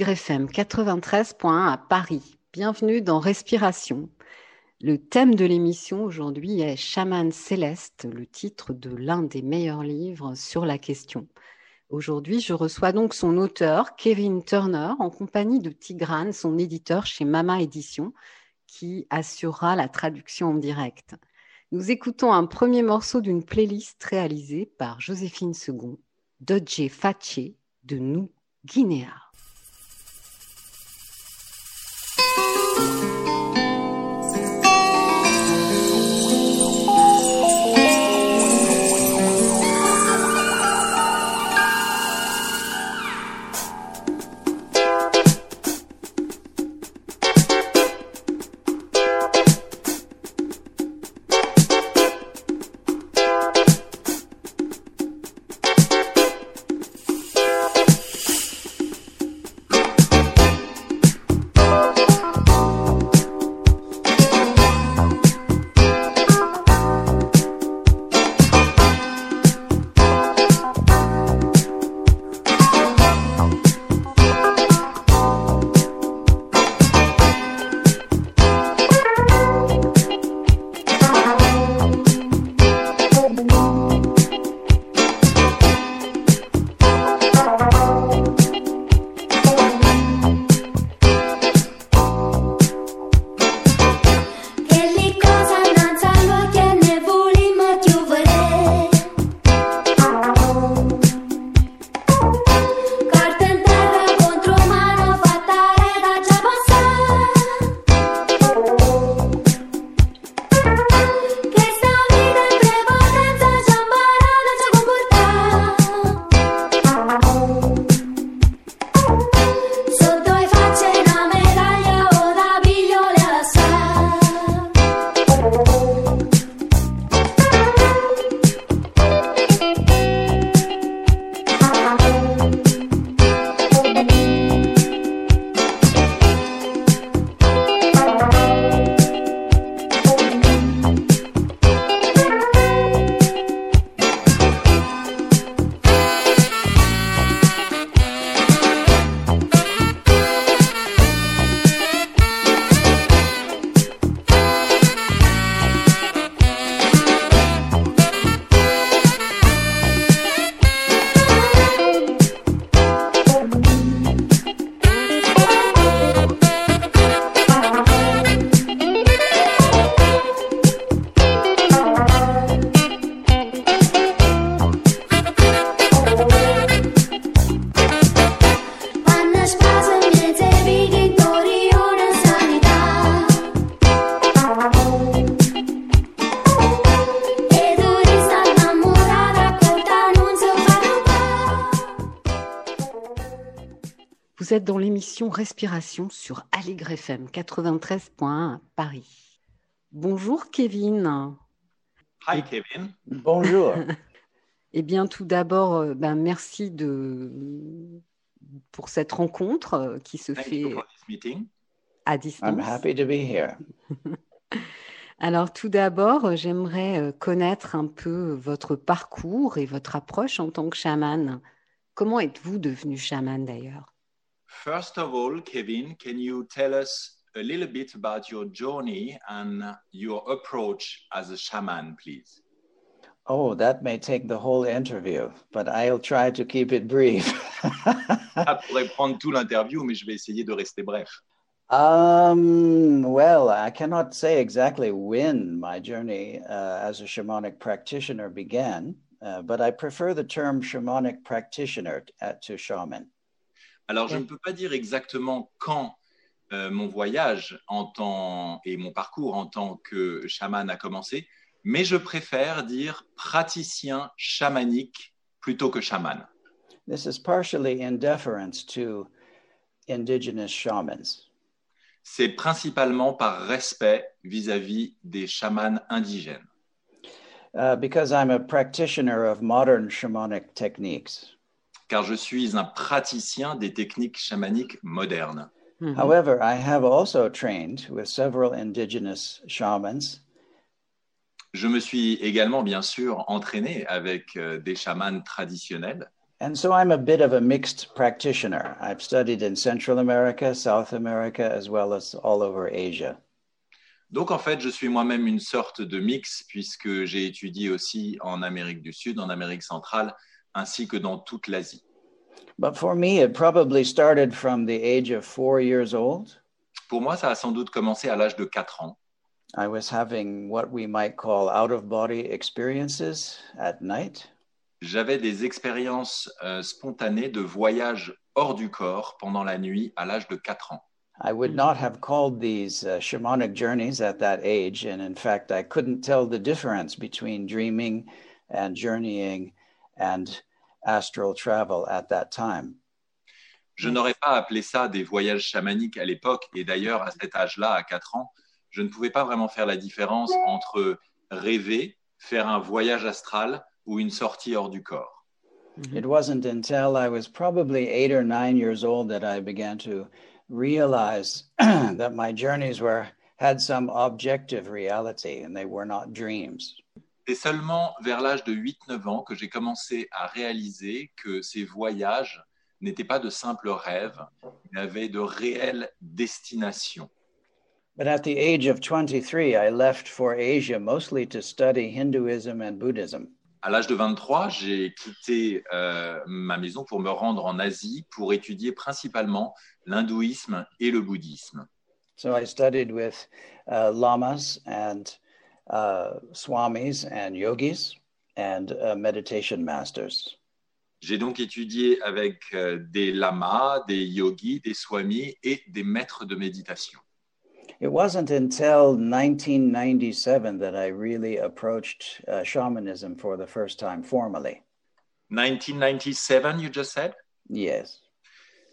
Sur Aligre FM 93.1 à Paris. Bienvenue dans Respiration. Le thème de l'émission aujourd'hui est Chaman céleste, le titre de l'un des meilleurs livres sur la question. Aujourd'hui, je reçois donc son auteur, Kevin Turner, en compagnie de Tigrane, son éditeur chez Mama Édition, qui assurera la traduction en direct. Nous écoutons un premier morceau d'une playlist réalisée par Joséphine Second, Dodge Fache de Nous Guinea. Vous êtes dans l'émission Respiration sur Aligre FM 93.1 à Paris. Bonjour Kevin. Hi Kevin. Bonjour. Eh bien, tout d'abord, euh, ben, merci de... pour cette rencontre euh, qui se Thank fait you for this meeting. à I'm distance. happy to be here. Alors, tout d'abord, j'aimerais euh, connaître un peu votre parcours et votre approche en tant que chaman. Comment êtes-vous devenu chaman d'ailleurs? First of all, Kevin, can you tell us a little bit about your journey and your approach as a shaman, please? Oh, that may take the whole interview, but I'll try to keep it brief. Ça pourrait prendre tout l'interview, mais je vais essayer de rester bref. um, well, I cannot say exactly when my journey uh, as a shamanic practitioner began, uh, but I prefer the term shamanic practitioner t- uh, to shaman. Alors, je ne peux pas dire exactement quand euh, mon voyage en tant, et mon parcours en tant que chaman a commencé, mais je préfère dire praticien chamanique plutôt que chaman. This is partially in deference to indigenous shamans. C'est principalement par respect vis-à-vis des chamans indigènes, Uh, because I'm a practitioner of modern shamanic techniques. Car je suis un praticien des techniques chamaniques modernes. However, I have also trained with several indigenous shamans, Je me suis également, bien sûr, entraîné avec euh, des chamans traditionnels. and so I'm a bit of a mixed practitioner. I've studied in Central America, South America, as well as all over Asia. Donc, en fait, je suis moi-même une sorte de mix, puisque j'ai étudié aussi en Amérique du Sud, en Amérique centrale, ainsi que dans toute l'Asie. But for me, it probably started from the age of four years old. Pour moi, ça a sans doute commencé à l'âge de 4 ans. I was having what we might call out of body experiences at night. J'avais des expériences euh, spontanées de voyage hors du corps pendant la nuit à l'âge de 4 ans. I would not have called these uh, shamanic journeys at that age. And in fact, I couldn't tell the difference between dreaming and journeying and astral travel at that time. Je n'aurais pas appelé ça des voyages chamaniques à l'époque, et d'ailleurs, à cet âge-là, à 4 ans, je ne pouvais pas vraiment faire la différence entre rêver, faire un voyage astral ou une sortie hors du corps. Mm-hmm. It wasn't until I was probably eight or nine years old that I began to realize that my journeys were had some objective reality and they were not dreams. C'est seulement vers l'âge de 8-9 ans que j'ai commencé à réaliser que ces voyages n'étaient pas de simples rêves, mais avaient de réelles destinations. But at the age of 23, I left for Asia mostly to study Hinduism and Buddhism. À l'âge de 23, j'ai quitté euh, ma maison pour me rendre en Asie pour étudier principalement l'hindouisme et le bouddhisme. So I studied with uh, lamas and swamis and yogis and uh, meditation masters. J'ai donc étudié avec euh, des lamas, des yogis, des swamis et des maîtres de méditation. It wasn't until 1997 that I really approached uh, shamanism for the first time formally. 1997, you just said? Yes.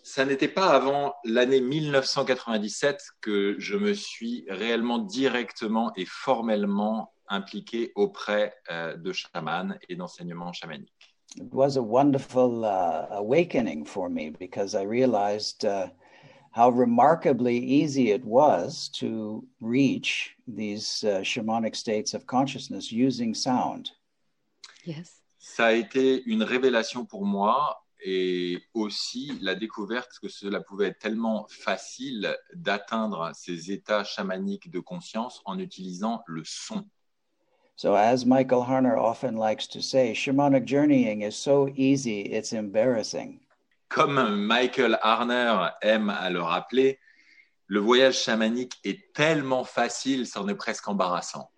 Ça n'était pas avant l'année 1997 que je me suis réellement directement et formellement impliqué auprès euh, de chamans et d'enseignements chamaniques. It was a wonderful uh, awakening for me because I realized uh, how remarkably easy it was to reach these uh, shamanic states of consciousness using sound. Yes. Ça a été une révélation pour moi et aussi la découverte que cela pouvait être tellement facile d'atteindre ces états chamaniques de conscience en utilisant le son. So, as Michael Harner often likes to say, shamanic journeying is so easy, it's embarrassing. Comme Michael Harner aime à le rappeler, le voyage chamanique est tellement facile, c'en est presque embarrassant.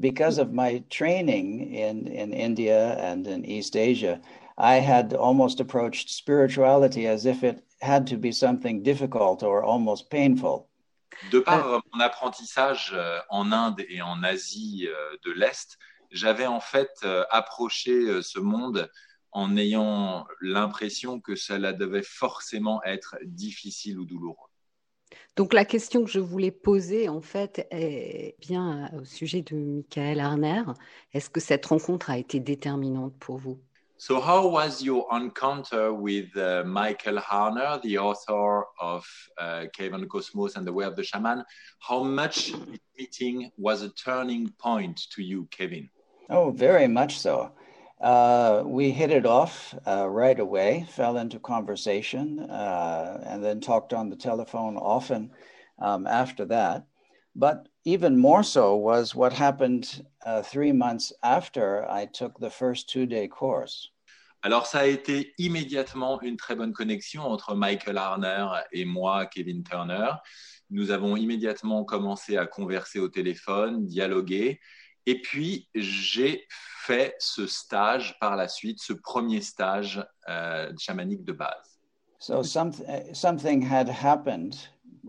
Because of my training in, in India and in East Asia, I had almost approached spirituality as if it had to be something difficult or almost painful. De par euh, mon apprentissage euh, en Inde et en Asie euh, de l'Est, j'avais en fait approché ce monde en ayant l'impression que cela devait forcément être difficile ou douloureux. Donc la question que je voulais poser en fait est bien au sujet de Michael Harner. Est-ce que cette rencontre a été déterminante pour vous? So, how was your encounter with uh, Michael Harner, the author of uh, Cave and Cosmos and the Way of the Shaman? How much meeting was a turning point to you, Kevin? Oh, very much so. Uh, we hit it off uh, right away, fell into conversation, uh, and then talked on the telephone often um, after that. But even more so was what happened uh, three months after I took the first two day course. Alors, ça a été immédiatement une très bonne connexion entre Michael Harner et moi, Kevin Turner. Nous avons immédiatement commencé à converser au téléphone, dialoguer. Et puis, j'ai fait ce stage par la suite, ce premier stage euh, chamanique de base. So some, something had happened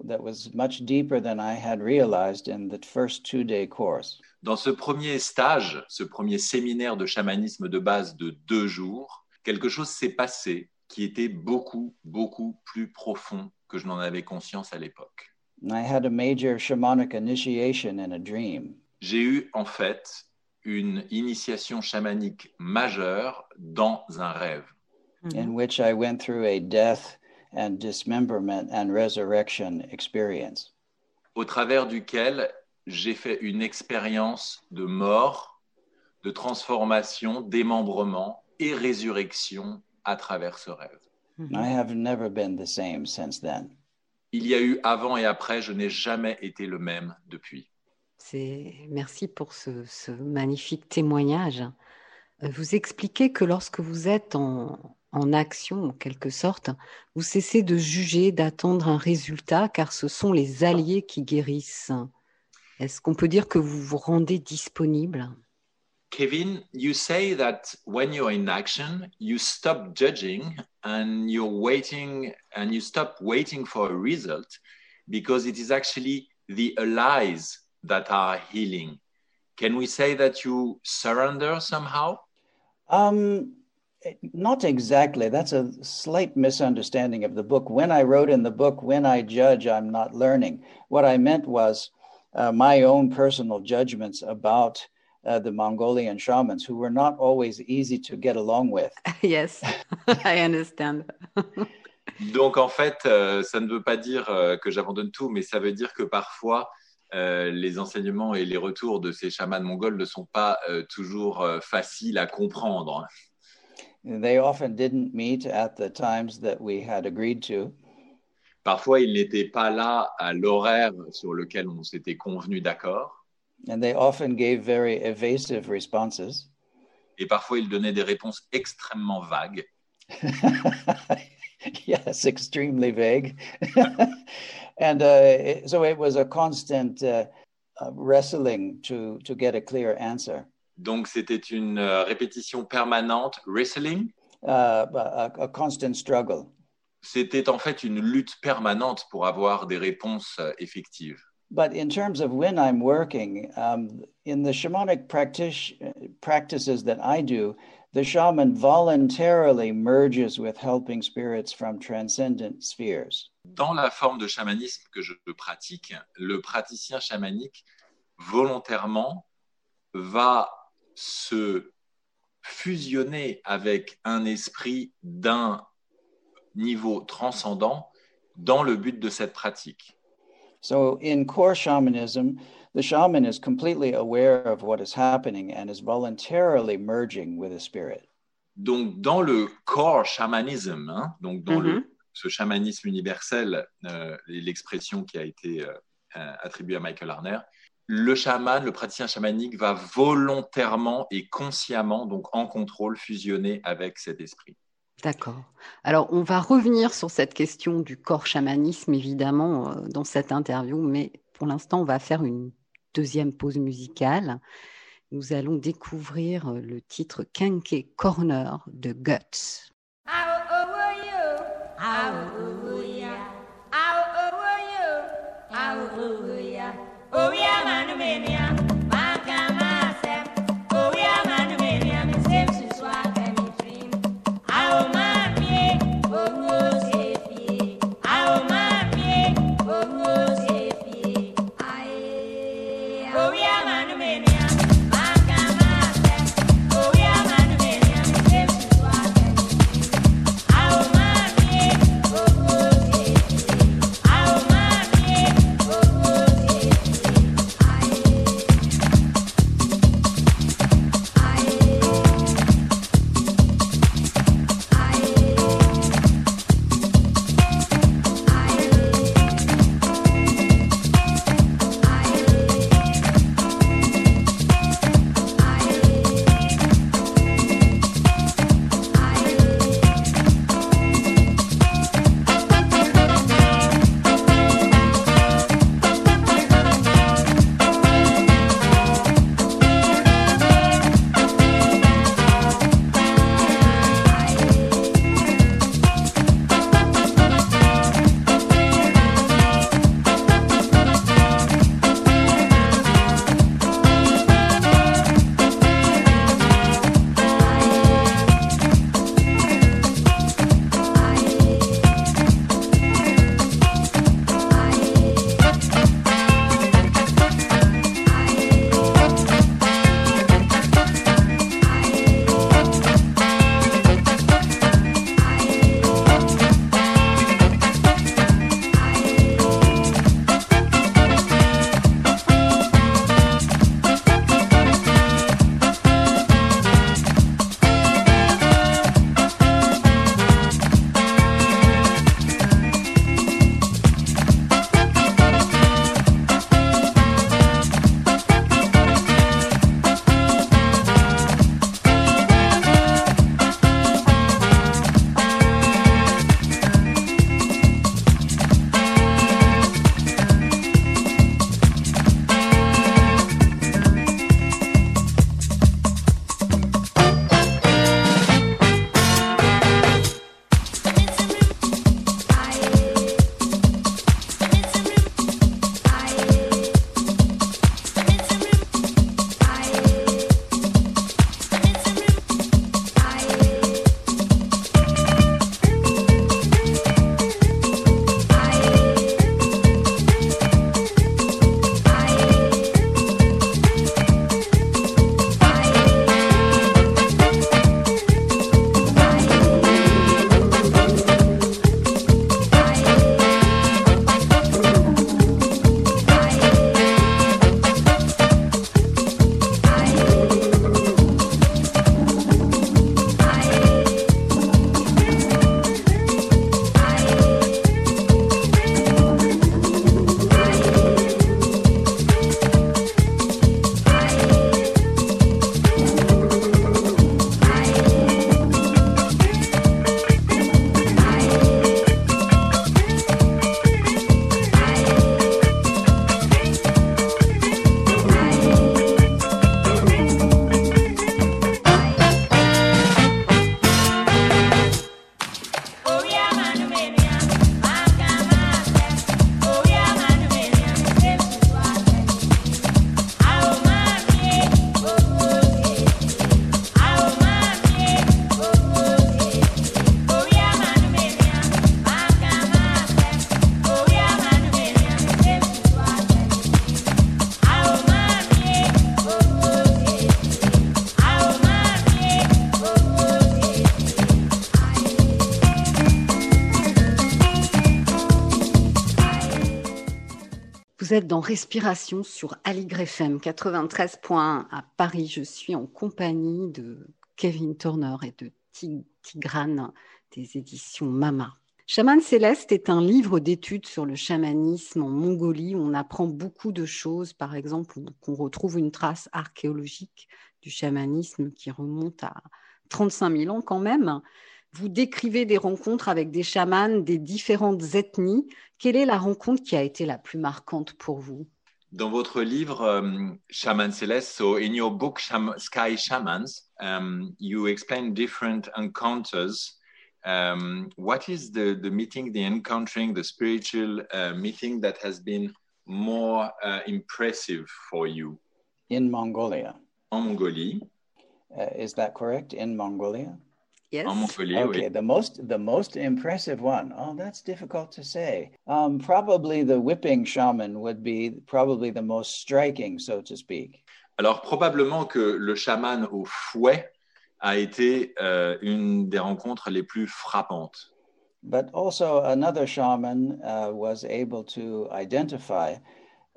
that was much deeper than I had realized in the first two day course. Dans ce premier stage, ce premier séminaire de chamanisme de base de deux jours, quelque chose s'est passé qui était beaucoup, beaucoup plus profond que je n'en avais conscience à l'époque. And I had a major shamanic initiation in a dream. J'ai eu en fait une initiation chamanique majeure dans un rêve, in which I went through a death and dismemberment and resurrection experience. au travers duquel j'ai fait une expérience de mort, de transformation, démembrement et résurrection à travers ce rêve. I have never been the same since then. Il y a eu avant et après, je n'ai jamais été le même depuis. C'est merci pour ce, ce magnifique témoignage. Vous expliquez que lorsque vous êtes en, en action, en quelque sorte, vous cessez de juger, d'attendre un résultat, car ce sont les alliés qui guérissent. Est-ce qu'on peut dire que vous vous rendez disponible? Kevin, you say that when you're in action, you stop judging and you're waiting and you stop waiting for a result because it is actually the allies that are healing. Can we say that you surrender somehow? Um, not exactly. That's a slight misunderstanding of the book. When I wrote in the book, when I judge, I'm not learning. What I meant was uh, my own personal judgments about uh, the Mongolian shamans, who were not always easy to get along with. Yes, I understand. Donc en fait, euh, ça ne veut pas dire euh, que j'abandonne tout, mais ça veut dire que parfois, euh, les enseignements et les retours de ces chamans mongols ne sont pas euh, toujours euh, faciles à comprendre. They often didn't meet at the times that we had agreed to. Parfois, ils n'étaient pas là à l'horaire sur lequel on s'était convenu d'accord. And they often gave very evasive responses. Et parfois, ils donnaient des réponses extrêmement vagues. yes, extremely vague. and uh, it- so it was a constant uh, uh, wrestling to, to get a clear answer. Donc, c'était une euh, répétition permanente. Wrestling, Uh, a, a constant struggle. c'était en fait une lutte permanente pour avoir des réponses euh, effectives. But in terms of when I'm working, um, in the shamanic practice, practices that I do, the shaman voluntarily merges with helping spirits from transcendent spheres. Dans la forme de chamanisme que je pratique, le praticien chamanique volontairement va se fusionner avec un esprit d'un niveau transcendant dans le but de cette pratique. So in core shamanism, the shaman is completely aware of what is happening and is voluntarily merging with a spirit. Donc, dans le core shamanism, hein, donc dans le, Mhm. ce chamanisme universel, euh, l'expression qui a été euh, attribuée à Michael Harner, le chaman, le praticien chamanique va volontairement et consciemment, donc en contrôle, fusionner avec cet esprit. D'accord. Alors, on va revenir sur cette question du corps chamanisme, évidemment, euh, dans cette interview, mais pour l'instant, on va faire une deuxième pause musicale. Nous allons découvrir euh, le titre Kenke Corner de Guts. Oh, yeah, man, man. Dans Respiration sur Aligre FM 93.1 à Paris. Je suis en compagnie de Kevin Turner et de Tig- Tigrane des éditions Mama. Chaman Céleste est un livre d'études sur le chamanisme en Mongolie. On apprend beaucoup de choses, par exemple, qu'on retrouve une trace archéologique du chamanisme qui remonte à 35 000 ans quand même. Vous décrivez des rencontres avec des chamans des différentes ethnies. Quelle est la rencontre qui a été la plus marquante pour vous? Dans votre livre um, Shaman Celeste, so in your book Sham- Sky Shamans, um, you explain different encounters. Um, what is the, the meeting, the encountering, the spiritual uh, meeting that has been more uh, impressive for you? In Mongolia. en Mongolie? Uh, is that correct? In Mongolia? Yes. En Mongolie, Okay, oui. the most the most impressive one. Oh, that's difficult to say. Um, probably the whipping shaman would be probably the most striking, so to speak. Alors probablement que le chaman au fouet a été euh, une des rencontres les plus frappantes. But also another shaman uh, was able to identify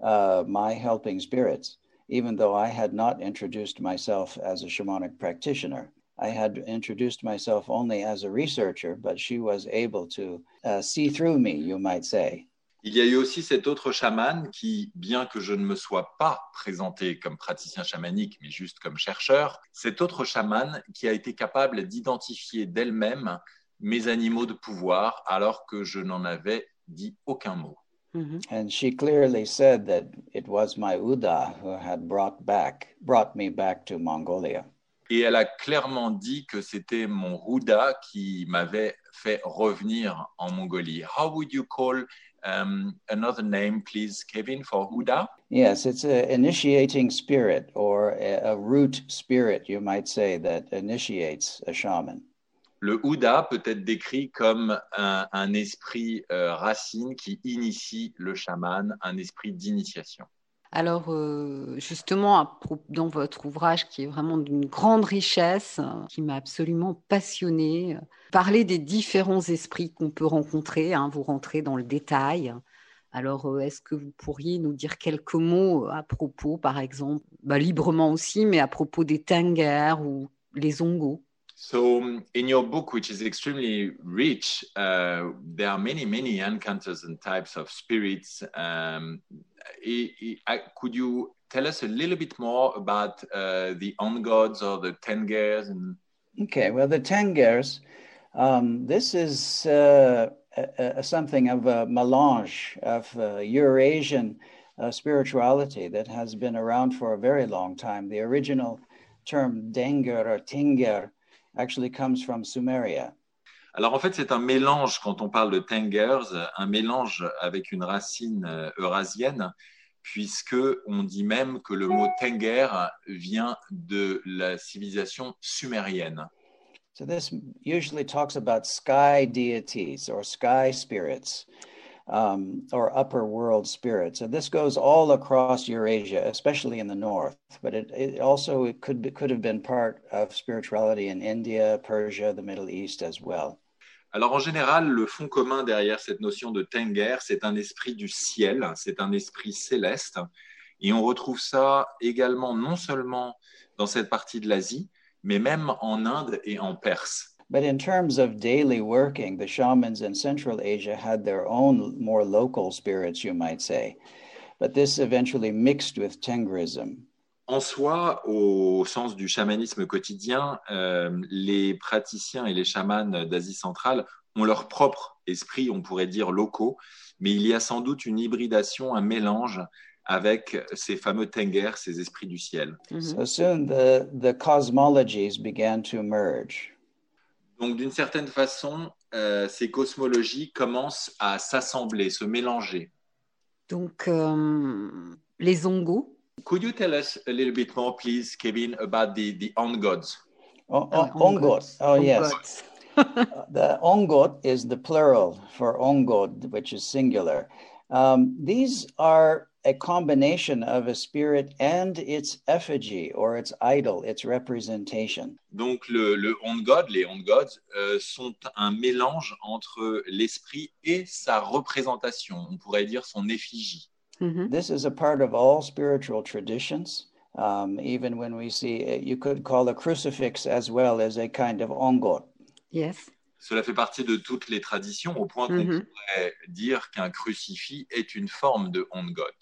uh, my helping spirits, even though I had not introduced myself as a shamanic practitioner. I had introduced myself only as a researcher, but she was able to uh, see through me, you might say. Il y a eu aussi cet autre chaman qui, bien que je ne me sois pas présenté comme praticien chamanique, mais juste comme chercheur, cet autre chaman qui a été capable d'identifier d'elle-même mes animaux de pouvoir alors que je n'en avais dit aucun mot. Mhm. And she clearly said that it was my Uda who had brought back brought me back to Mongolia. Et elle a clairement dit que c'était mon Ruda qui m'avait fait revenir en Mongolie. How would you call um, another name, please, Kevin, for Huda? Yes, it's an initiating spirit or a, a root spirit, you might say, that initiates a shaman. Le Huda peut être décrit comme un, un esprit euh, racine qui initie le chaman, un esprit d'initiation. Alors, euh, justement, dans votre ouvrage, qui est vraiment d'une grande richesse, euh, qui m'a absolument passionnée, euh, parlez des différents esprits qu'on peut rencontrer. hein, vous rentrez dans le détail. Alors, est-ce que vous pourriez nous dire quelques mots à propos, par exemple, bah, librement aussi, mais à propos des Tengers ou les Ongos So, um, in your book, which is extremely rich, uh, there are many, many encounters and types of spirits. Um, could you tell us a little bit more about uh, the on gods or the tengers? And Okay, well, the Tengers, um, this is uh, a, a, something of a melange of uh, Eurasian uh, spirituality that has been around for a very long time. The original term Denger or Tinger actually comes from Sumeria. Alors en fait, c'est un mélange quand on parle de tengers, un mélange avec une racine euh, eurasienne, puisque on dit même que le mot tenger vient de la civilisation sumérienne. So this usually talks about sky deities or sky spirits um, or upper world spirits. And this goes all across Eurasia, especially in the north. But it, it also it could be, could have been part of spirituality in India, Persia, the Middle East as well. Alors en général, le fond commun derrière cette notion de tenger, c'est un esprit du ciel, c'est un esprit céleste, et on retrouve ça également non seulement dans cette partie de l'Asie, mais même en Inde et en Perse. But in terms of daily working, the shamans in Central Asia had their own more local spirits, you might say. But this eventually mixed with Tengrism. En soi, au sens du chamanisme quotidien, euh, les praticiens et les chamans d'Asie centrale ont leur propre esprit, on pourrait dire locaux, mais il y a sans doute une hybridation, un mélange avec ces fameux tengers, ces esprits du ciel. Mhm. So soon the, the cosmologies began to merge. Donc d'une certaine façon, euh, ces cosmologies commencent à s'assembler, se mélanger. Donc, euh, les Ongos, Could you tell us a little bit more, please, Kevin, about the, the on gods? O- Ah, o- ongot. Oh, yes. Ongots. The ongot is the plural for ongod, which is singular. Um, these are a combination of a spirit and its effigy or its idol, its representation. Donc le, le on god, les on gods, euh, sont un mélange entre l'esprit et sa représentation, on pourrait dire son effigie. Mhm. This is a part of all spiritual traditions. Um, even when we see, uh, you could call a crucifix as well as a kind of ongot. Yes. Cela fait partie de toutes les traditions, au point qu'on Mhm. pourrait dire qu'un crucifix est une forme de ongot.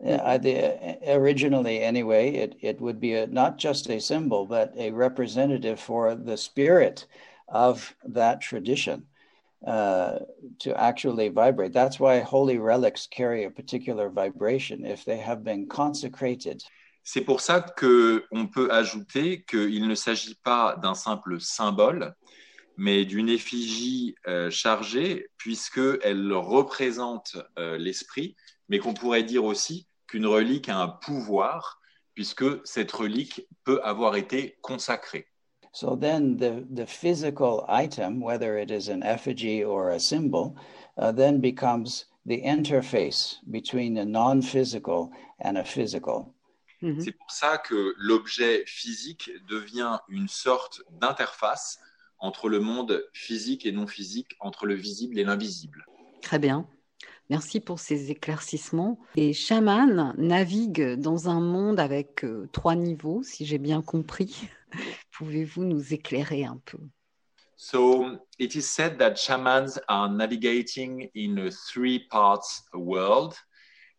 Uh, I- the- originally, anyway, it, it would be a, not just a symbol, but a representative for the spirit of that tradition uh, to actually vibrate. That's why holy relics carry a particular vibration if they have been consecrated. C'est pour ça qu'on peut ajouter qu'il ne s'agit pas d'un simple symbole, mais d'une effigie euh, chargée, puisqu'elle représente euh, l'esprit, mais qu'on pourrait dire aussi qu'une relique a un pouvoir, puisque cette relique peut avoir été consacrée. So then the, the physical item, whether it is an effigy or a symbol, uh, then becomes the interface between a non physical and a physical. C'est pour ça que l'objet physique devient une sorte d'interface entre le monde physique et non physique, entre le visible et l'invisible. Très bien. Merci pour ces éclaircissements. Et chaman navigue dans un monde avec euh, trois niveaux, si j'ai bien compris. Pouvez-vous nous éclairer un peu So it is said that shamans are navigating in a three parts world.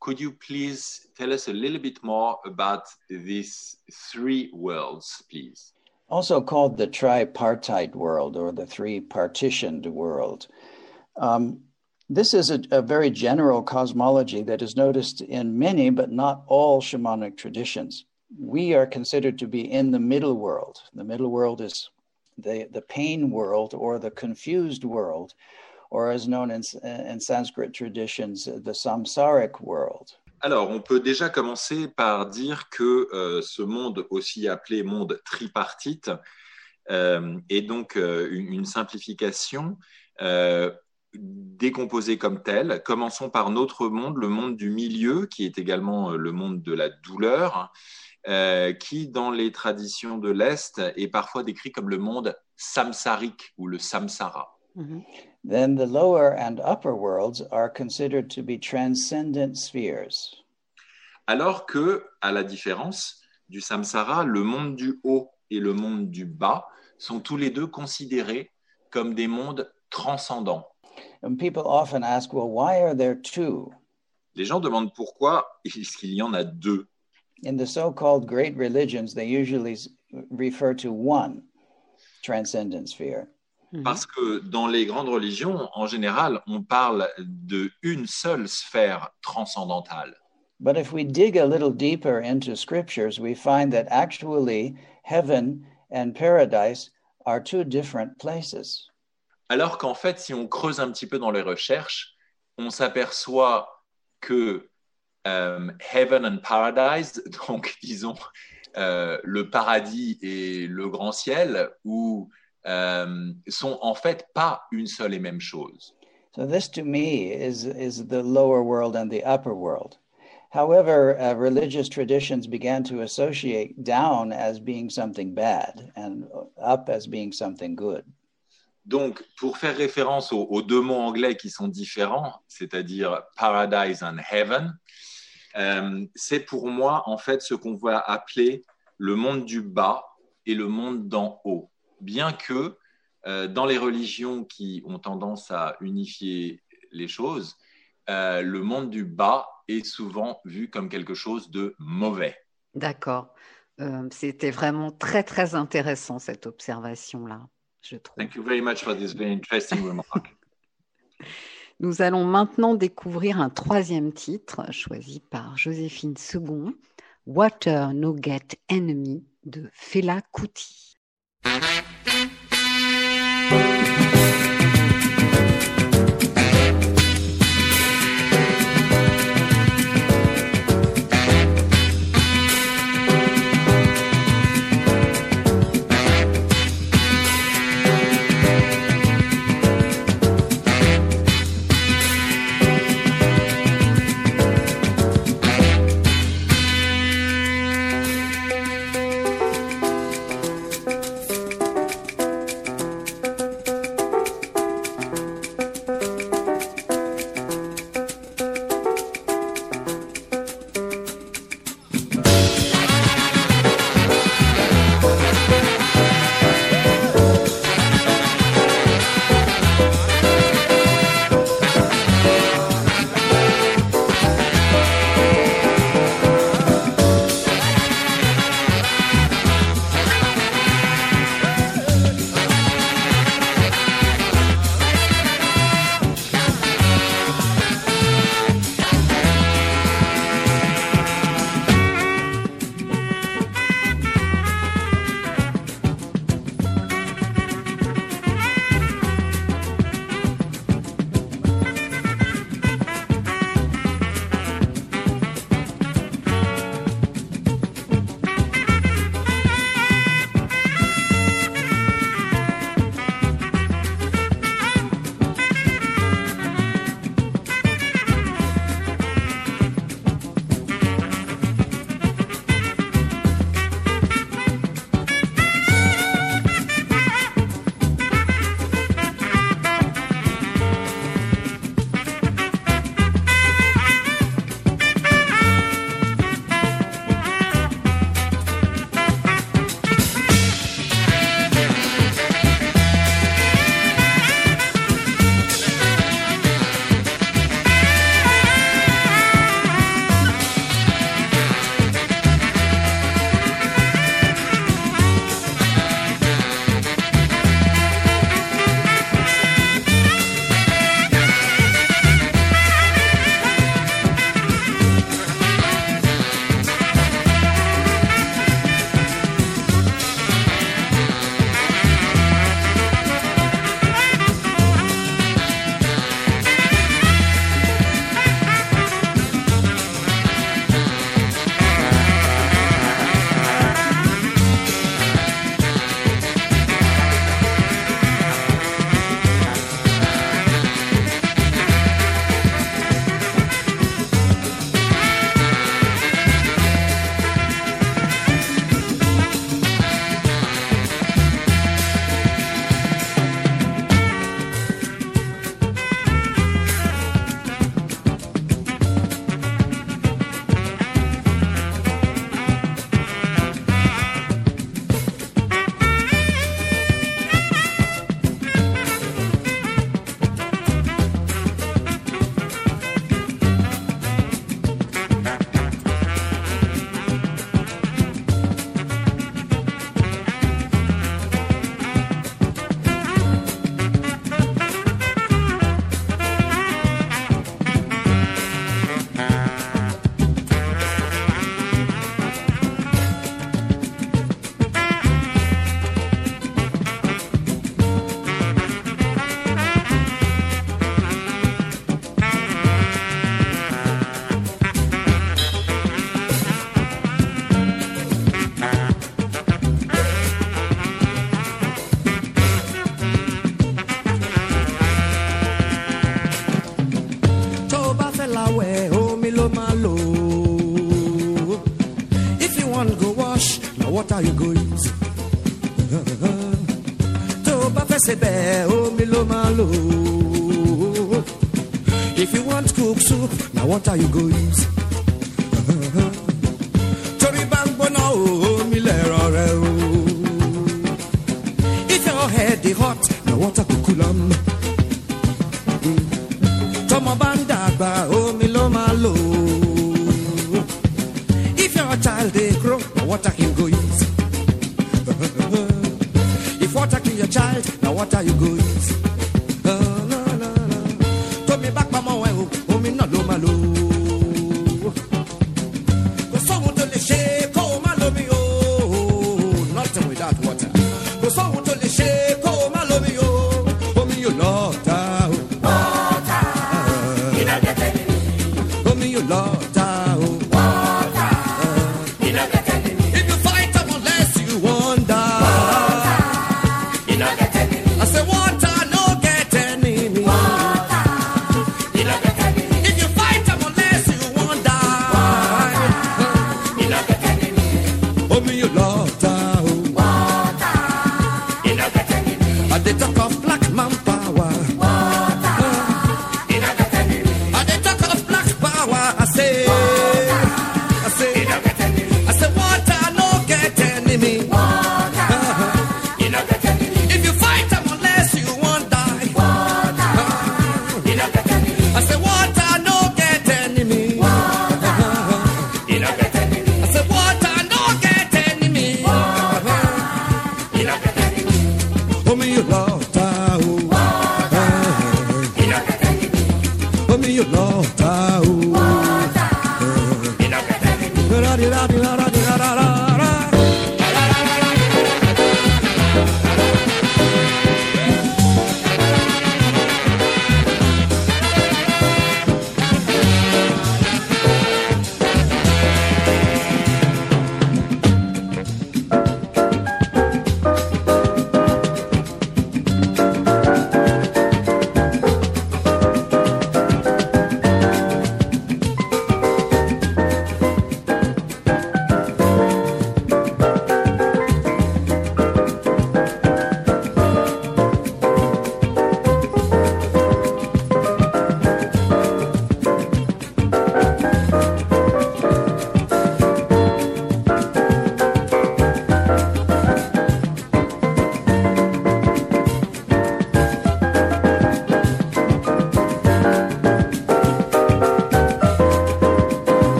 Could you please tell us a little bit more about these three worlds, please? also called the tripartite world or the three partitioned world. Um, this is a, a very general cosmology that is noticed in many, but not all shamanic traditions. We are considered to be in the middle world. The middle world is the, the pain world or the confused world, or as known in, in Sanskrit traditions, the samsaric world. Alors, on peut déjà commencer par dire que euh, ce monde, aussi appelé monde tripartite, euh, est donc euh, une, une simplification euh, décomposée comme telle. Commençons par notre monde, le monde du milieu, qui est également euh, le monde de la douleur, euh, qui, dans les traditions de l'Est, est parfois décrit comme le monde samsarique ou le samsara. Then the lower and upper worlds are considered to be transcendent spheres. Alors que, à la différence du samsara, le monde du haut et le monde du bas sont tous les deux considérés comme des mondes transcendants. And people often ask, well, why are there two? Les gens demandent pourquoi est-ce qu'il y en a deux? In the so called great religions, they usually refer to one transcendent sphere. Mhm. Parce que dans les grandes religions, en général, on parle de une seule sphère transcendantale. But if we dig a little deeper into scriptures, we find that actually heaven and paradise are two different places. Alors qu'en fait, si on creuse un petit peu dans les recherches, on s'aperçoit que euh, Heaven and Paradise, donc disons euh, le paradis et le grand ciel, où, euh, sont en fait pas une seule et même chose. So this to me is is the lower world and the upper world. However, uh, religious traditions began to associate down as being something bad and up as being something good. Donc, pour faire référence aux, aux deux mots anglais qui sont différents, c'est-à-dire paradise and heaven, euh, c'est pour moi en fait ce qu'on va appeler le monde du bas et le monde d'en haut. Bien que euh, dans les religions qui ont tendance à unifier les choses, euh, le monde du bas est souvent vu comme quelque chose de mauvais. D'accord. C'était vraiment très, très intéressant cette observation-là, je trouve. Thank you very much for this very interesting remark. Nous allons maintenant découvrir un troisième titre choisi par Joséphine Second, Water No Get Enemy de Fela Kuti. Fẹ́ omi ló máa. If you want cook soup, na water you go use. Uh-huh. Torí bá ń gbóná omi rẹ o. If your head dey hot, na water go cool am. Mm. Tọmọ bá ń dàgbà, omi oh, ló máa lò. If your child dey grow, na water him you go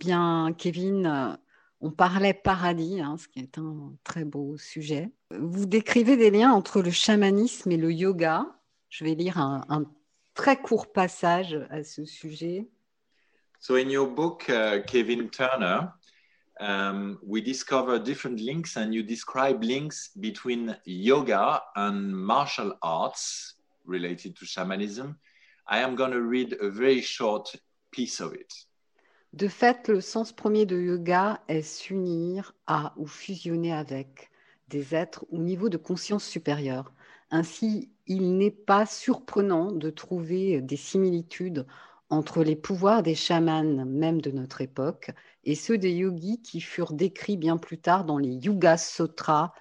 bien, Kevin, euh, on parlait paradis, hein, ce qui est un très beau sujet. Vous décrivez des liens entre le chamanisme et le yoga. Je vais lire un, très court passage à ce sujet. So, in your book, uh, Kevin Turner, um, we discover different links, and you describe links between yoga and martial arts related to shamanism. I am going to read a very short piece of it. De fait, le sens premier de yoga est s'unir à ou fusionner avec des êtres au niveau de conscience supérieure. Ainsi, il n'est pas surprenant de trouver des similitudes entre les pouvoirs des chamans, même de notre époque, et ceux des yogis qui furent décrits bien plus tard dans les Yuga Sutras,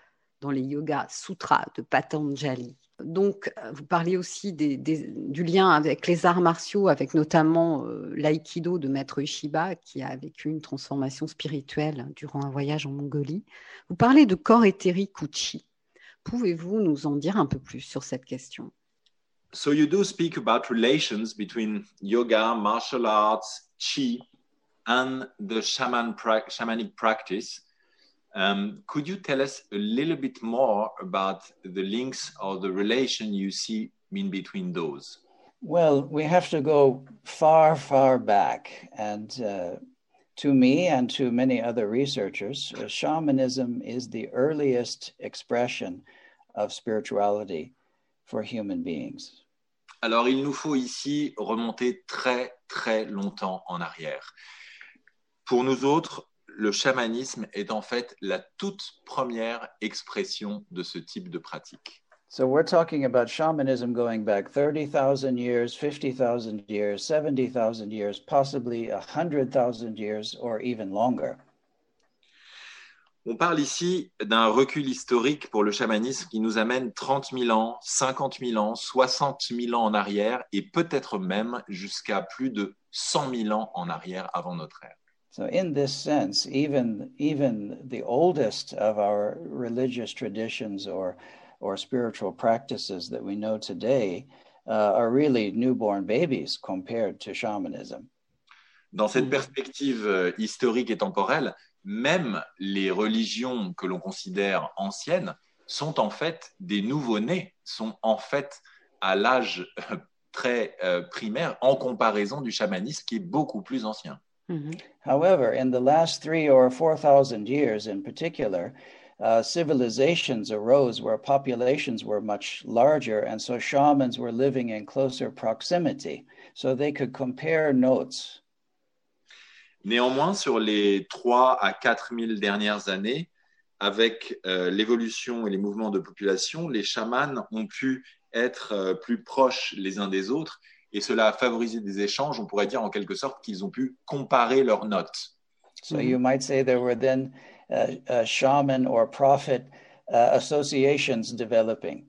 dans les Yoga Sutras de Patanjali. Donc, euh, vous parliez aussi du lien avec les arts martiaux, avec notamment euh, l'aïkido de Maître Ishiba, qui a vécu une transformation spirituelle durant un voyage en Mongolie. Vous parlez de corps éthérique ou chi. Pouvez-vous nous en dire un peu plus sur cette question? So, you do speak about relations between yoga, martial arts, chi, and the shamanic practice. Um, could you tell us a little bit more about the links or the relation you see in between those? Well, we have to go far, far back. And uh, to me and to many other researchers, uh, shamanism is the earliest expression of spirituality for human beings. Alors, il nous faut ici remonter très, très longtemps en arrière. Pour nous autres, le chamanisme est en fait la toute première expression de ce type de pratique. So we're talking about shamanism going back 30,000 years, 50,000 years, 70,000 years, possibly 100,000 years, or even longer. On parle ici d'un recul historique pour le chamanisme qui nous amène 30 000 ans, 50 000 ans, 60 000 ans en arrière et peut-être même jusqu'à plus de 100 000 ans en arrière avant notre ère. So in this sense, even even the oldest of our religious traditions or or spiritual practices that we know today uh, are really newborn babies compared to shamanism. Dans cette perspective euh, historique et temporelle, même les religions que l'on considère anciennes sont en fait des nouveaux-nés, sont en fait à l'âge euh, très euh, primaire en comparaison du chamanisme qui est beaucoup plus ancien. Mhm. However, in the last three or four thousand years, in particular, uh, civilizations arose where populations were much larger, and so shamans were living in closer proximity, so they could compare notes. Néanmoins, sur les 3 à 4 000 dernières années, avec euh, l'évolution et les mouvements de population, les chamans ont pu être euh, plus proches les uns des autres et cela a favorisé des échanges. On pourrait dire en quelque sorte qu'ils ont pu comparer leurs notes. So you might say there were then uh, uh, shaman or prophet uh, associations developing.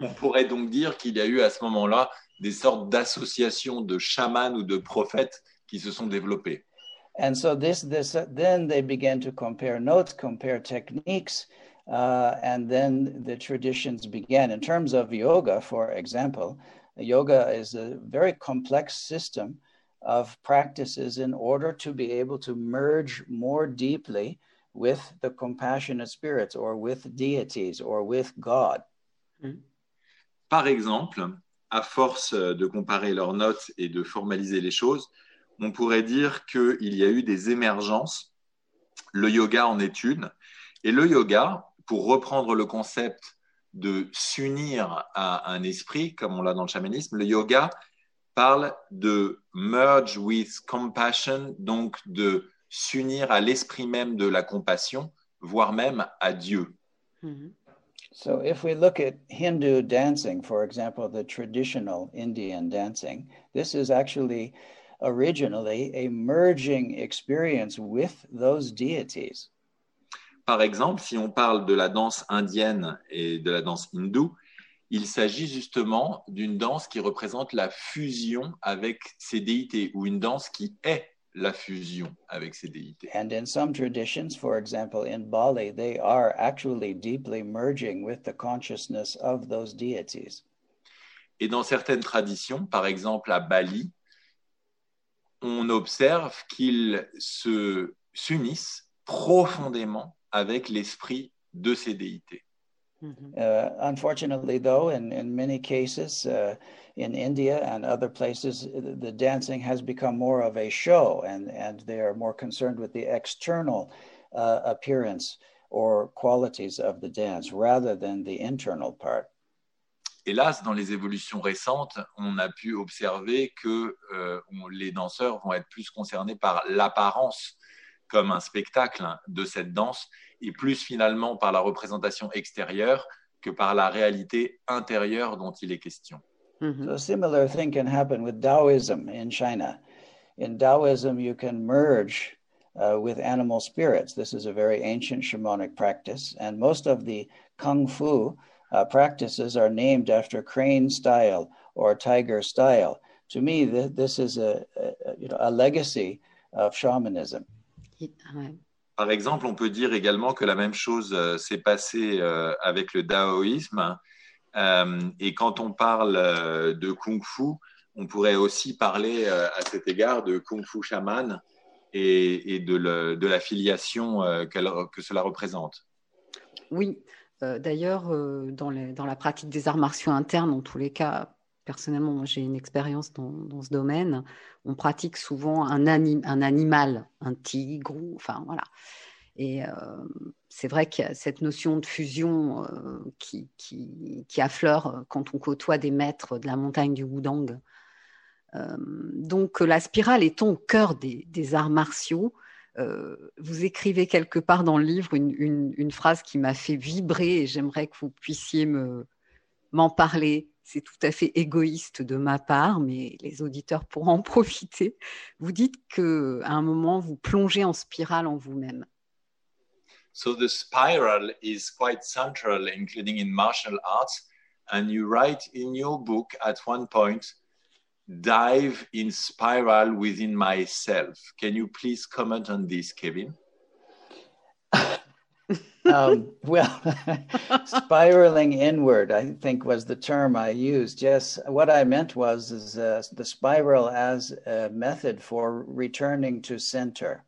On pourrait donc dire qu'il y a eu à ce moment-là des sortes d'associations de chamans ou de prophètes qui se sont développées. And so this, this, then they began to compare notes, compare techniques, uh, and then the traditions began. In terms of yoga, for example, yoga is a very complex system of practices in order to be able to merge more deeply with the compassionate spirits or with deities or with God. Par exemple, à force de comparer leurs notes et de formaliser les choses, on pourrait dire qu'il y a eu des émergences. Le yoga en est une. Et le yoga, pour reprendre le concept de s'unir à un esprit, comme on l'a dans le chamanisme, le yoga parle de merge with compassion, donc de s'unir à l'esprit même de la compassion, voire même à Dieu. Mhm. So, if we look at Hindu dancing, for example, the traditional Indian dancing, this is actually originally a merging experience with those deities. Par exemple, si on parle de la danse indienne et de la danse hindoue, il s'agit justement d'une danse qui représente la fusion avec ces déités ou une danse qui est la fusion avec ces déités. And in some traditions, for example, in Bali, they are actually deeply merging with the consciousness of those deities. Et dans certaines traditions, par exemple à Bali, on observe qu'ils se s'unissent profondément avec l'esprit de ces déités. Mhm. Uh, unfortunately, though, in, in many cases uh, in India and other places, the dancing has become more of a show, and, and they are more concerned with the external uh, appearance or qualities of the dance rather than the internal part. Hélas, dans les évolutions récentes, on a pu observer que euh, les danseurs vont être plus concernés par l'apparence comme un spectacle hein, de cette danse et plus finalement par la représentation extérieure que par la réalité intérieure dont il est question. Mhm. So a similar thing can happen with Taoism in China. In Taoism, you can merge uh, with animal spirits. This is a very ancient shamanic practice, and most of the kung fu uh, practices are named after crane style or tiger style. To me, th- this is a, a you know a legacy of shamanism. Ouais. Par exemple, on peut dire également que la même chose euh, s'est passée euh, avec le taoïsme. Euh, et quand on parle de kung-fu, on pourrait aussi parler à cet égard de kung-fu chaman et, et de, le- de la filiation que cela représente. Oui, d'ailleurs, dans la pratique des arts martiaux internes, en tous les cas, personnellement, j'ai une expérience dans, dans ce domaine. On pratique souvent un, ani- un animal, un tigre, ou, enfin voilà. Et c'est vrai a cette notion de fusion qui, qui, qui, affleure quand on côtoie des maîtres de la montagne du Wudang. donc la spirale étant au cœur des, arts martiaux, vous écrivez quelque part dans le livre une phrase qui m'a fait vibrer et j'aimerais que vous puissiez me, m'en parler. C'est tout à fait égoïste de ma part, mais les auditeurs pourront en profiter. Vous dites que à un moment vous plongez en spirale en vous-même. So the spiral is quite central, including in martial arts. And you write in your book at one point, dive in spiral within myself. Can you please comment on this, Kevin? um, well, spiraling inward, I think, was the term I used. Yes, what I meant was is, uh, the spiral as a method for returning to center.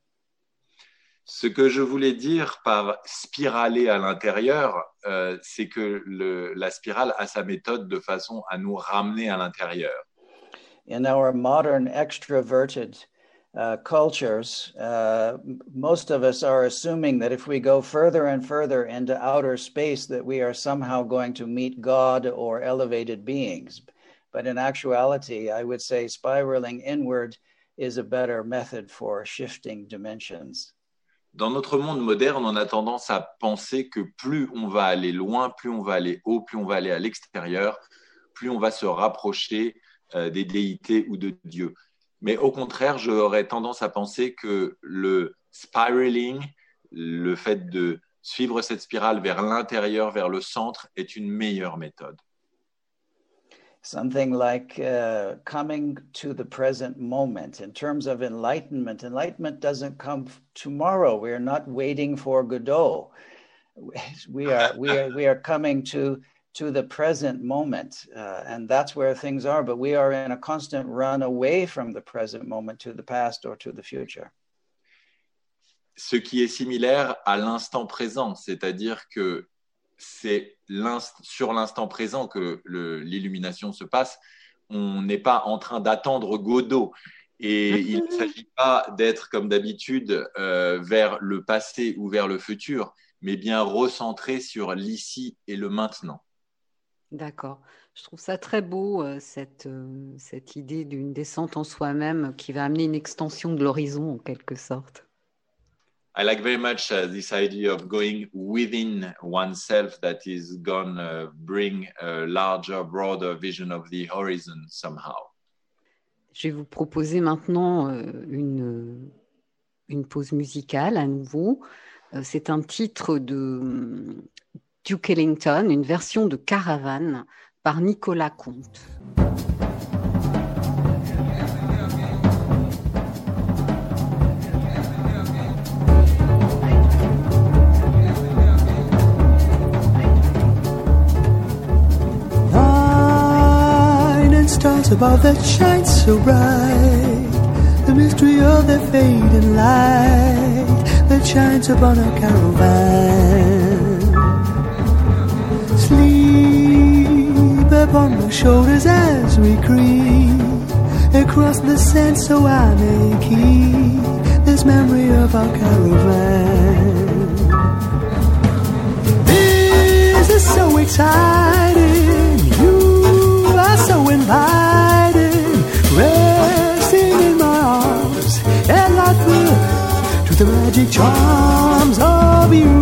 Ce que je voulais dire par spiraler à l'intérieur, euh, c'est que le, la spirale a sa méthode de façon à nous ramener à l'intérieur. In our modern extroverted uh, cultures, uh, most of us are assuming that if we go further and further into outer space, that we are somehow going to meet God or elevated beings. But in actuality, I would say spiraling inward is a better method for shifting dimensions. Dans notre monde moderne, on a tendance à penser que plus on va aller loin, plus on va aller haut, plus on va aller à l'extérieur, plus on va se rapprocher euh, des déités ou de Dieu. Mais au contraire, j'aurais tendance à penser que le spiraling, le fait de suivre cette spirale vers l'intérieur, vers le centre, est une meilleure méthode. Something like uh, coming to the present moment in terms of enlightenment. Enlightenment doesn't come tomorrow. We are not waiting for Godot. We are, we are, we are coming to to the present moment. Uh, and that's where things are. But we are in a constant run away from the present moment to the past or to the future. Ce qui est similaire à l'instant présent, c'est-à-dire que c'est sur l'instant présent que l'illumination se passe. On n'est pas en train d'attendre Godot. Et il ne s'agit pas d'être comme d'habitude euh, vers le passé ou vers le futur, mais bien recentré sur l'ici et le maintenant. D'accord. Je trouve ça très beau, euh, cette, euh, cette idée d'une descente en soi-même qui va amener une extension de l'horizon en quelque sorte. I like very much uh, this idea of going within oneself that is going to bring a larger, broader vision of the horizon somehow. Je vais vous proposer maintenant euh, une, une pause musicale à nouveau. C'est un titre de Duke Ellington, une version de Caravane par Nicolas Comte. stars above that shine so bright. The mystery of the fading light that shines upon our caravan. Upon my shoulders as we creep across the sand so I may keep this memory of our caravan. This is so exciting, you are so inviting, resting in my arms and I feel to the magic charms of you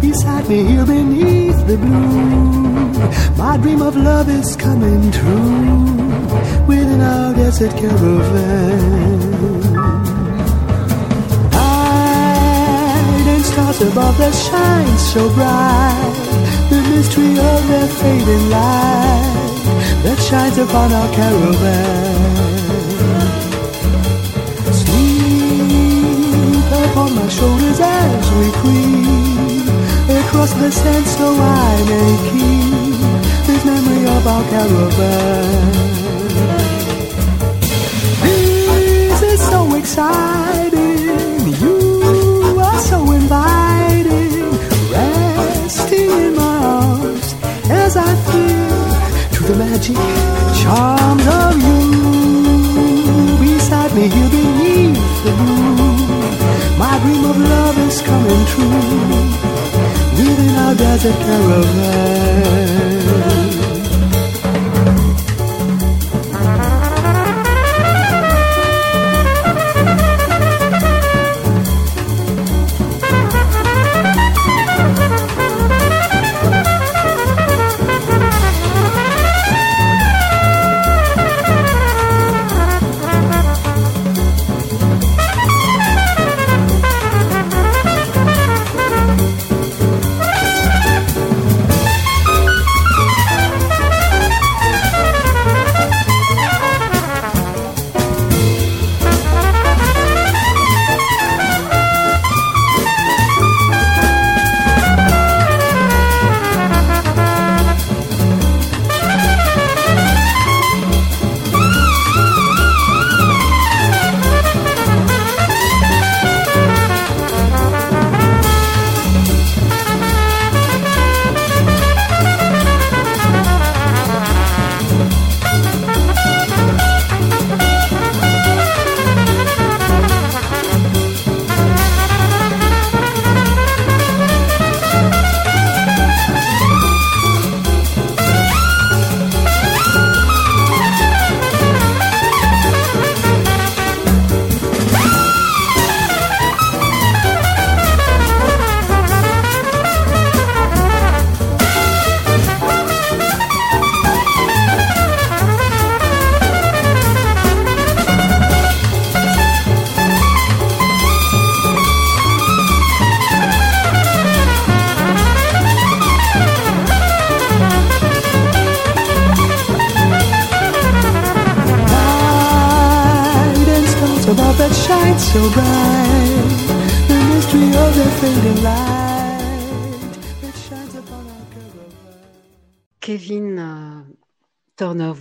beside me here beneath the blue. My dream of love is coming true within our desert caravan. Night and stars above that shine so bright. The mystery of their fading light that shines upon our caravan. Sleep upon my shoulders as we creep across the sand so I may keep of our caravan. This is so exciting, you are so inviting, resting in my arms as I feel to the magic charms of you beside me here beneath the blue. My dream of love is coming true within our desert caravan.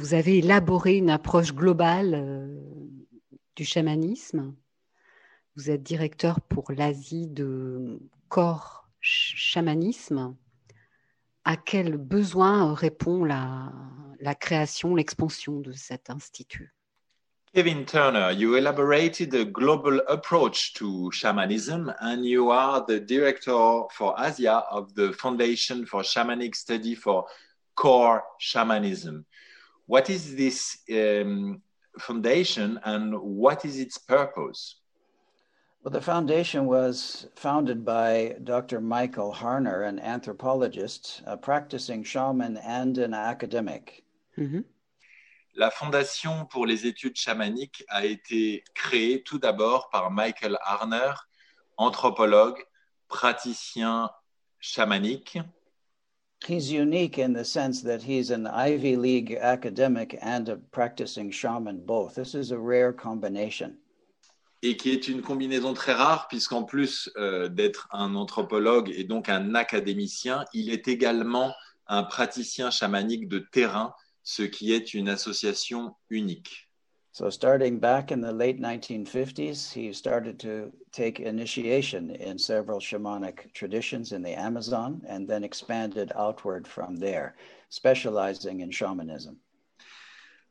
Vous avez élaboré une approche globale euh, du chamanisme. Vous êtes directeur pour l'Asie de corps ch- chamanisme. À quel besoin répond la, la création, l'expansion de cet institut? Kevin Turner, you elaborated a global approach to shamanism, and you are the director for Asia of the Foundation for Shamanic Study for Core Shamanism. What is this um, foundation and what is its purpose? Well, the foundation was founded by Dr. Michael Harner, an anthropologist, a practicing shaman, and an academic. Mhm. La Fondation pour les études chamaniques a été créée tout d'abord par Michael Harner, anthropologue, praticien chamanique. He's unique in the sense that he's an Ivy League academic and a practicing shaman both. This is a rare combination. et qui est une combinaison très rare puisqu'en plus euh, d'être un anthropologue et donc un académicien, il est également un praticien chamanique de terrain, ce qui est une association unique. So, starting back in the late 1950s, he started to take initiation in several shamanic traditions in the Amazon and then expanded outward from there, specializing in shamanism.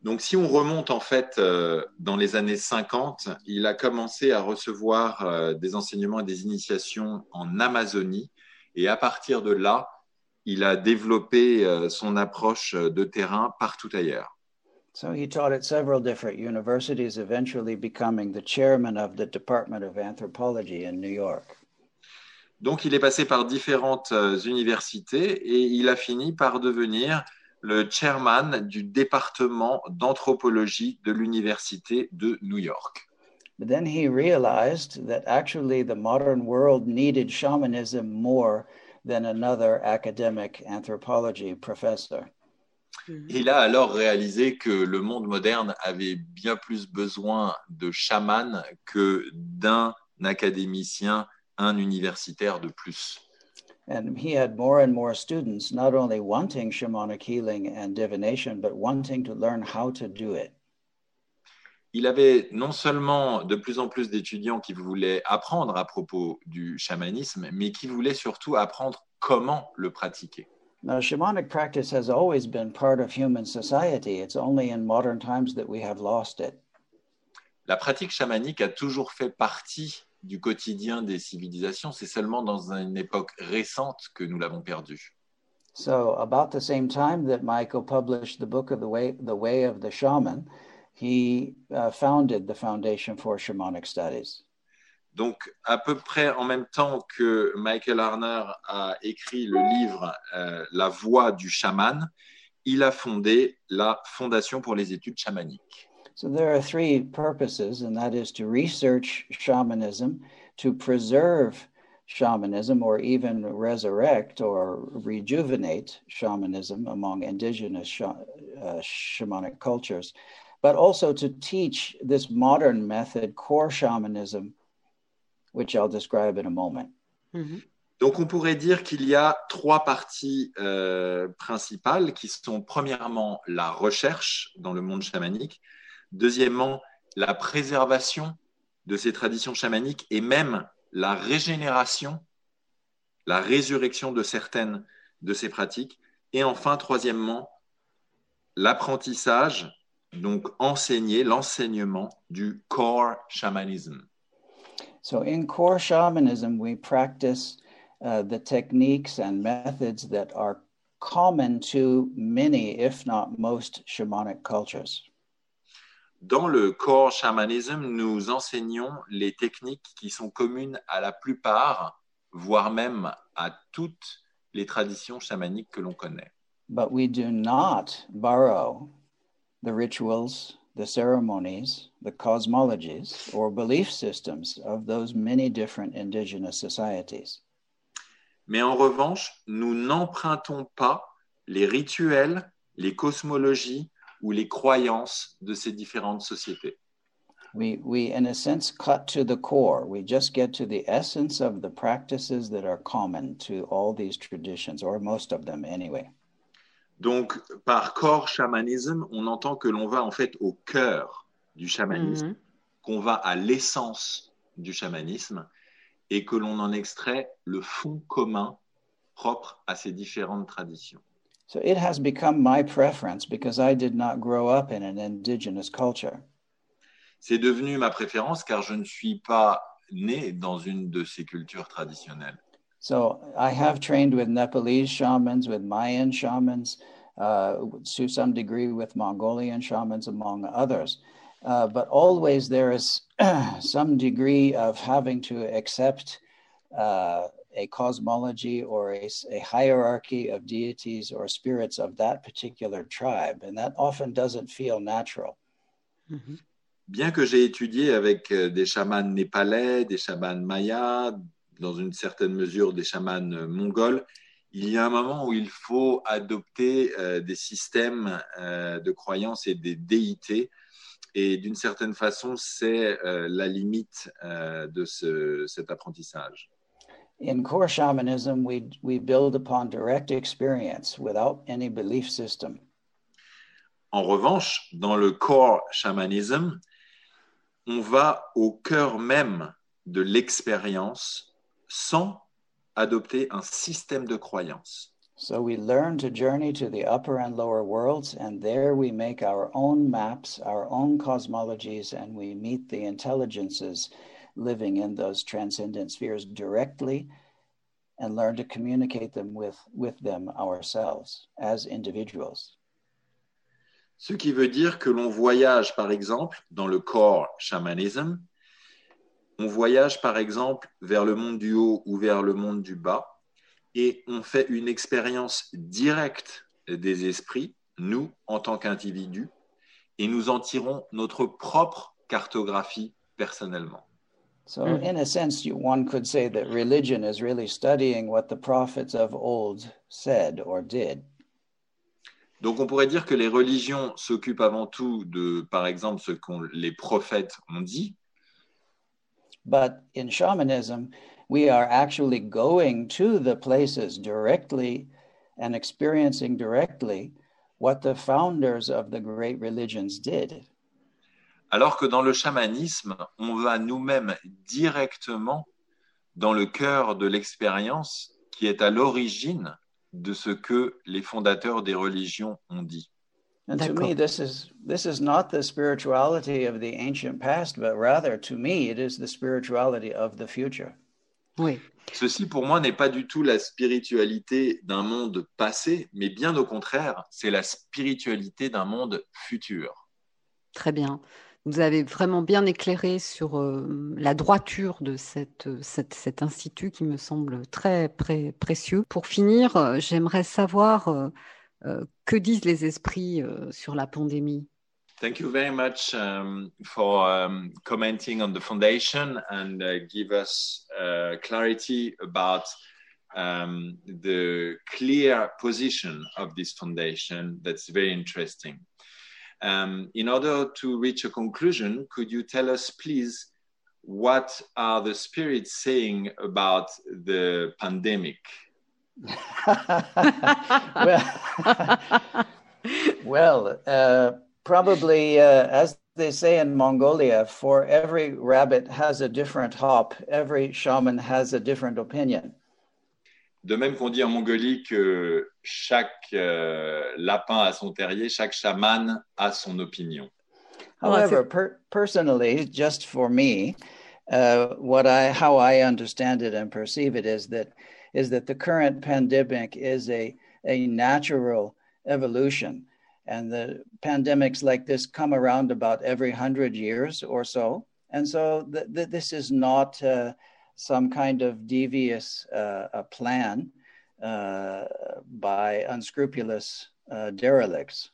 Donc si on remonte en fait euh, dans les années 50, il a commencé à recevoir euh, des enseignements et des initiations en Amazonie et à partir de là, il a développé euh, son approche de terrain partout ailleurs. So, he taught at several different universities, eventually becoming the chairman of the Department of Anthropology in New York. Donc, il est passé par différentes euh, universités et il a fini par devenir le chairman du département d'anthropologie de l'université de New York. But then he realized that actually the modern world needed shamanism more than another academic anthropology professor. Il a alors réalisé que le monde moderne avait bien plus besoin de chamans que d'un académicien, un universitaire de plus. And he had more and more students not only wanting shamanic healing and divination, but wanting to learn how to do it. Il avait non seulement de plus en plus d'étudiants qui voulaient apprendre à propos du chamanisme, mais qui voulaient surtout apprendre comment le pratiquer. Now, shamanic practice has always been part of human society. It's only in modern times that we have lost it. La pratique chamanique a toujours fait partie du quotidien des civilisations. C'est seulement dans une époque récente que nous l'avons perdue. So, about the same time that Michael published the book of the way, the way of the shaman, he uh, founded the Foundation for Shamanic Studies. Donc, à peu près en même temps que Michael Harner a écrit le livre euh, La voix du chaman, il a fondé la Fondation pour les études chamaniques. So there are three purposes, and that is to research shamanism, to preserve shamanism, or even resurrect or rejuvenate shamanism among indigenous sha- uh, shamanic cultures, but also to teach this modern method, core shamanism, which I'll describe in a moment. Mhm. Donc, on pourrait dire qu'il y a trois parties euh, principales qui sont premièrement la recherche dans le monde chamanique, deuxièmement la préservation de ces traditions chamaniques et même la régénération, la résurrection de certaines de ces pratiques, et enfin troisièmement l'apprentissage, donc enseigner l'enseignement du core shamanism. So, in core shamanism, we practice uh, the techniques and methods that are common to many, if not most, shamanic cultures. Dans le core shamanism, nous enseignons les techniques qui sont communes à la plupart, voire même à toutes les traditions chamaniques que l'on connaît. But we do not borrow the rituals, the ceremonies, the cosmologies, or belief systems of those many different indigenous societies. Mais en revanche, nous n'empruntons pas les rituels, les cosmologies ou les croyances de ces différentes sociétés. We, we, in a sense, cut to the core. We just get to the essence of the practices that are common to all these traditions, or most of them anyway. Donc, par core shamanism, on entend que l'on va en fait au cœur du chamanisme, Mhm. qu'on va à l'essence du chamanisme et que l'on en extrait le fond commun propre à ces différentes traditions. So it has become my preference because I did not grow up in an indigenous culture. C'est devenu ma préférence car je ne suis pas né dans une de ces cultures traditionnelles. So I have trained with Nepalese shamans, with Mayan shamans, uh, to some degree with Mongolian shamans, among others. Uh, but always there is some degree of having to accept uh, a cosmology or a hierarchy of deities or spirits of that particular tribe. And that often doesn't feel natural. Mhm. Bien que j'ai étudié avec euh, des chamans népalais, des chamans mayas, dans une certaine mesure des chamans euh, mongols, il y a un moment où il faut adopter euh, des systèmes euh, de croyances et des déités. Et d'une certaine façon, c'est euh, la limite de ce- cet apprentissage. In core shamanism, we, we build upon direct experience without any belief system. En revanche, dans le core shamanism, on va au cœur même de l'expérience sans adopter un système de croyance. So we learn to journey to the upper and lower worlds, and there we make our own maps, our own cosmologies, and we meet the intelligences living in those transcendent spheres directly and learn to communicate them with, with them ourselves as individuals. Ce qui veut dire que l'on voyage, par exemple, dans le core shamanism, on voyage, par exemple, vers le monde du haut ou vers le monde du bas, et on fait une expérience directe des esprits, nous, en tant qu'individus, et nous en tirons notre propre cartographie personnellement. So, in a sense, you, one could say that religion is really studying what the prophets of old said or did. Donc on pourrait dire que les religions s'occupent avant tout de, par exemple, ce que les prophètes ont dit, But in shamanism, we are actually going to the places directly and experiencing directly what the founders of the great religions did. alors que dans le chamanisme, on va nous-mêmes directement dans le cœur de l'expérience qui est à l'origine de ce que les fondateurs des religions ont dit. And to me, this is this is not the spirituality of the ancient past, but rather, to me, it is the spirituality of the future. Oui, Ceci, pour moi, n'est pas du tout la spiritualité d'un monde passé, mais bien au contraire, c'est la spiritualité d'un monde futur. très bien. Vous avez vraiment bien éclairé sur euh, la droiture de cette, cette- cet institut qui me semble très pré- précieux. Pour finir, euh, j'aimerais savoir euh, euh, que disent les esprits euh, sur la pandémie. Thank you very much um, for um, commenting on the foundation and uh, give us uh, clarity about um, the clear position of this foundation. That's very interesting. Um, in order to reach a conclusion, could you tell us, please, what are the spirits saying about the pandemic? well, well uh, probably, uh, as they say in Mongolia, for every rabbit has a different hop, every shaman has a different opinion. De même qu'on dit en Mongolie que chaque euh, lapin a son terrier, chaque chaman a son opinion. However, per- personally, just for me, uh, what I how I understand it and perceive it is that is that the current pandemic is a a natural evolution, and the pandemics like this come around about every hundred years or so, and so th- th- this is not uh, some kind of devious uh, plan uh, by unscrupulous uh, derelicts.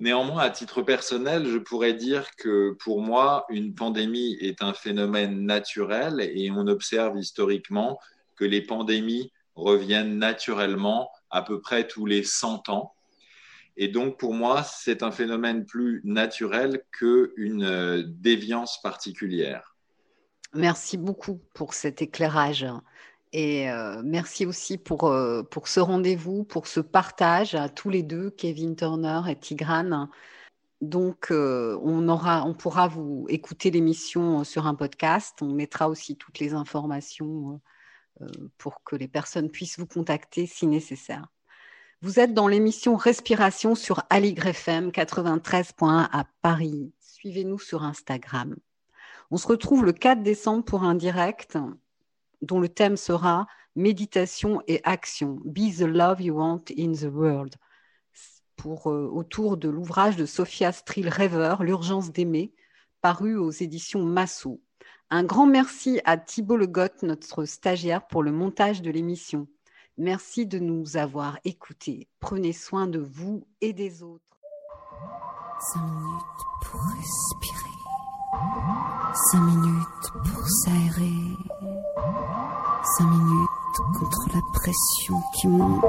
Néanmoins, à titre personnel, je pourrais dire que pour moi, une pandémie est un phénomène naturel et on observe historiquement que les pandémies reviennent naturellement à peu près tous les 100 ans. Et donc, pour moi, c'est un phénomène plus naturel qu'une euh, déviance particulière. Merci beaucoup pour cet éclairage. Et euh, merci aussi pour, euh, pour ce rendez-vous, pour ce partage à tous les deux, Kevin Turner et Tigrane. Donc, on, aura, on pourra vous écouter l'émission sur un podcast. On mettra aussi toutes les informations pour que les personnes puissent vous contacter si nécessaire. Vous êtes dans l'émission Respiration sur Aligre FM 93.1 à Paris. Suivez-nous sur Instagram. On se retrouve le 4 décembre pour un direct dont le thème sera méditation et action. Be the love you want in the world. Euh, autour de l'ouvrage de Sophia Strill Rêver, L'urgence d'aimer, paru aux éditions Massot. Un grand merci à Thibault Legotte, notre stagiaire, pour le montage de l'émission. Merci de nous avoir écoutés. Prenez soin de vous et des autres. 5 minutes pour respirer. 5 minutes pour s'aérer. 5 minutes contre la pression qui monte.